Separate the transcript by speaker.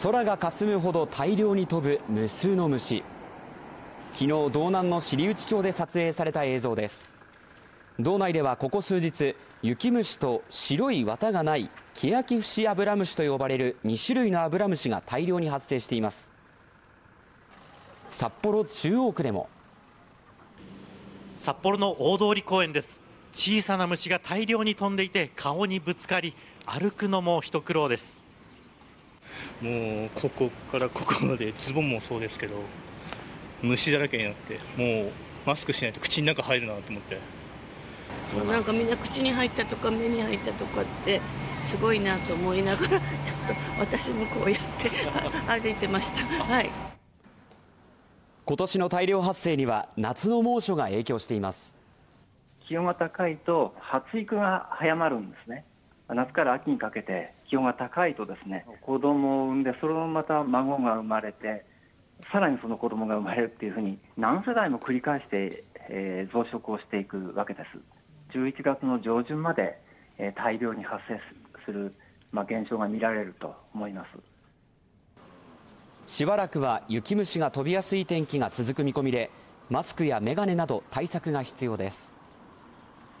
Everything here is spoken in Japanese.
Speaker 1: 空が霞むほど大量に飛ぶ無数の虫。昨日道南の知内町で撮影された映像です。道内ではここ数日雪虫と白い綿がないケヤキフシアブラムシと呼ばれる2種類のアブラムシが大量に発生しています。札幌中央区でも。
Speaker 2: 札幌の大通公園です。小さな虫が大量に飛んでいて顔にぶつかり歩くのも一苦労です。
Speaker 3: もうここからここまでズボンもそうですけど虫だらけになってもうマスクしないと口の中入るなと思って。
Speaker 4: そうなんかみんな口に入ったとか目に入ったとかってすごいなと思いながらちょっと私もこうやって歩いてました。はい。
Speaker 1: 今年の大量発生には夏の猛暑が影響しています。
Speaker 5: 気温が高いと発育が早まるんですね夏から秋にかけて気温が高いとですね子供を産んでそれもまた孫が生まれてさらにその子供が生まれるっていうふうに何世代も繰り返して、えー、増殖をしていくわけです。11月の上旬まで、えー、大量に発生する、まあ、現象が見られると思います。
Speaker 1: しばらくは雪虫が飛びやすい天気が続く見込みでマスクやメガネなど対策が必要です